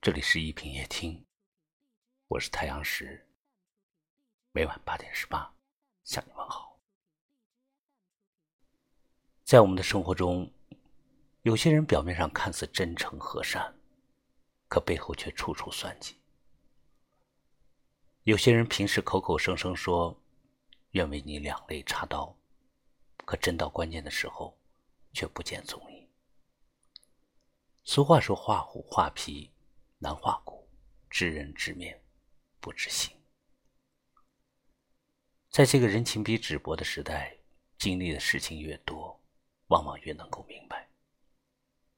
这里是一品夜听，我是太阳石，每晚八点十八向你问好。在我们的生活中，有些人表面上看似真诚和善，可背后却处处算计；有些人平时口口声声说愿为你两肋插刀，可真到关键的时候却不见踪影。俗话说：“画虎画皮。”难化骨，知人知面，不知心。在这个人情比纸薄的时代，经历的事情越多，往往越能够明白，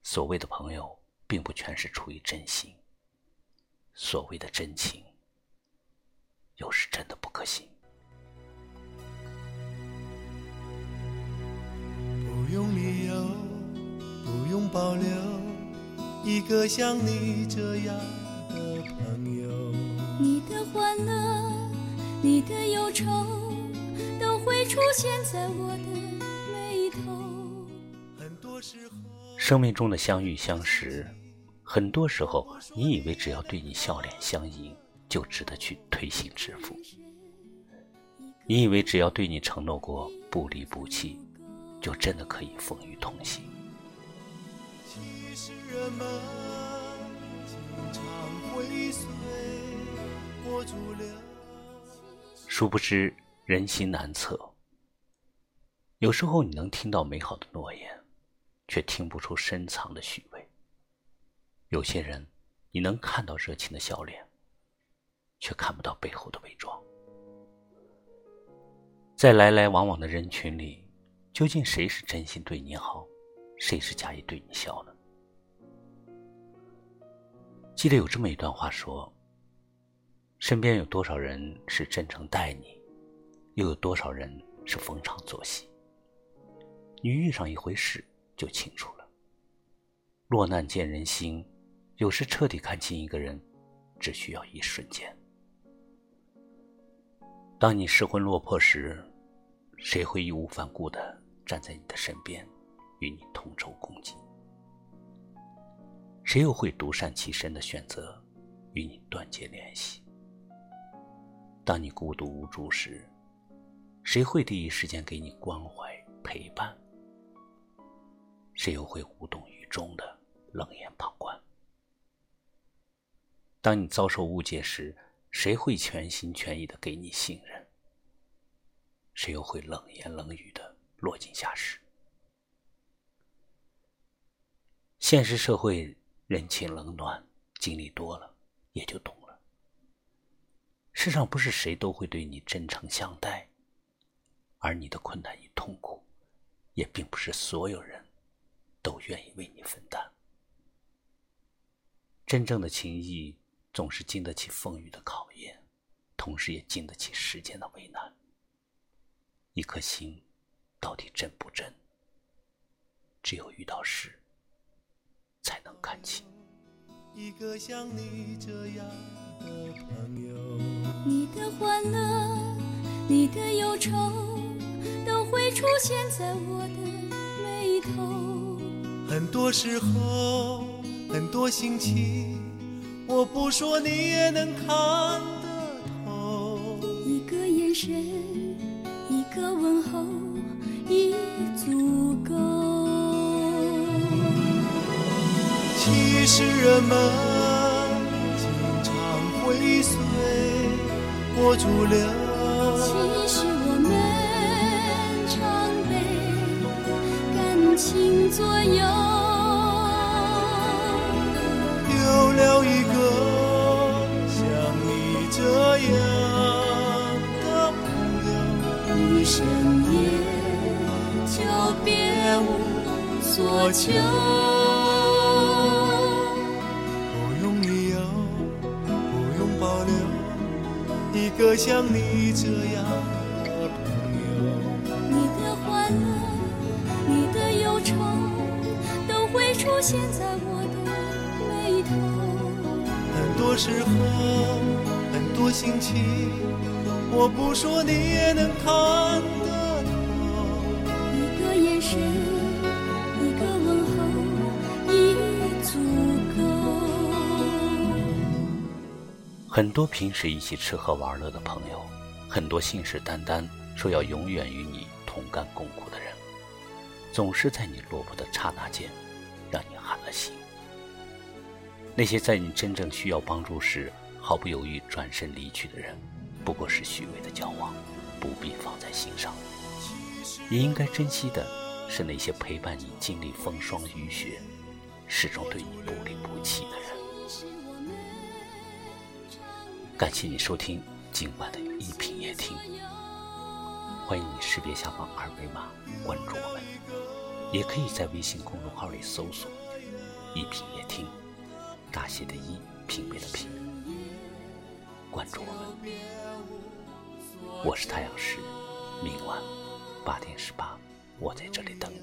所谓的朋友，并不全是出于真心；所谓的真情，又是真的不可信。个像你这样的朋友，你的欢乐，你的忧愁，都会出现在我的眉头。很多时候，生命中的相遇相识，很多时候，你以为只要对你笑脸相迎，就值得去推心置腹；你以为只要对你承诺过不离不弃，就真的可以风雨同行。人们殊不知人心难测。有时候你能听到美好的诺言，却听不出深藏的虚伪；有些人你能看到热情的笑脸，却看不到背后的伪装。在来来往往的人群里，究竟谁是真心对你好，谁是假意对你笑呢？记得有这么一段话说：“身边有多少人是真诚待你，又有多少人是逢场作戏。你遇上一回事就清楚了。落难见人心，有时彻底看清一个人，只需要一瞬间。当你失魂落魄时，谁会义无反顾的站在你的身边，与你同舟共济？”谁又会独善其身的选择与你断绝联系？当你孤独无助时，谁会第一时间给你关怀陪伴？谁又会无动于衷的冷眼旁观？当你遭受误解时，谁会全心全意的给你信任？谁又会冷言冷语的落井下石？现实社会。人情冷暖，经历多了也就懂。世上不是谁都会对你真诚相待，而你的困难与痛苦，也并不是所有人都愿意为你分担。真正的情谊总是经得起风雨的考验，同时也经得起时间的为难。一颗心到底真不真？只有遇到事。才能看清一个像你这样的朋友你的欢乐你的忧愁都会出现在我的眉头。很多时候很多心情我不说你也能看得透。一个眼神一个问候已足够。其实人们波逐流，其实我们常被感情左右。有了一个像你这样的朋友，一生也就别无所求。个像你这样的朋友，你的欢乐，你的忧愁，都会出现在我的眉头。很多时候，很多心情，我不说你也能看得透。一个眼神，很多平时一起吃喝玩乐的朋友，很多信誓旦旦说要永远与你同甘共苦的人，总是在你落魄的刹那间，让你寒了心。那些在你真正需要帮助时毫不犹豫转身离去的人，不过是虚伪的交往，不必放在心上。你应该珍惜的是那些陪伴你经历风霜雨雪，始终对你不离不弃的人。感谢你收听今晚的一品夜听，欢迎你识别下方二维码关注我们，也可以在微信公众号里搜索“一品夜听”，大写的“一”品味的“品”，关注我们。我是太阳石，明晚八点十八，我在这里等你。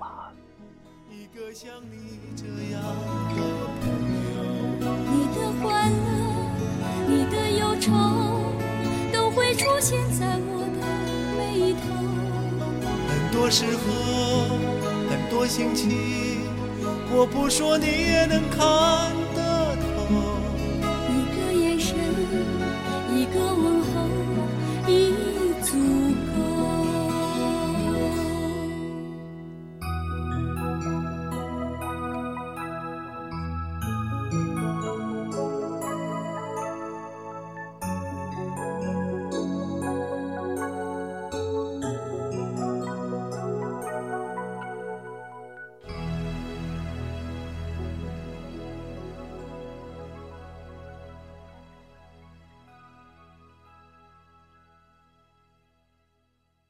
晚安。你的欢乐，多时候，很多心情，我不说你也能看得透。一个眼神，一个吻。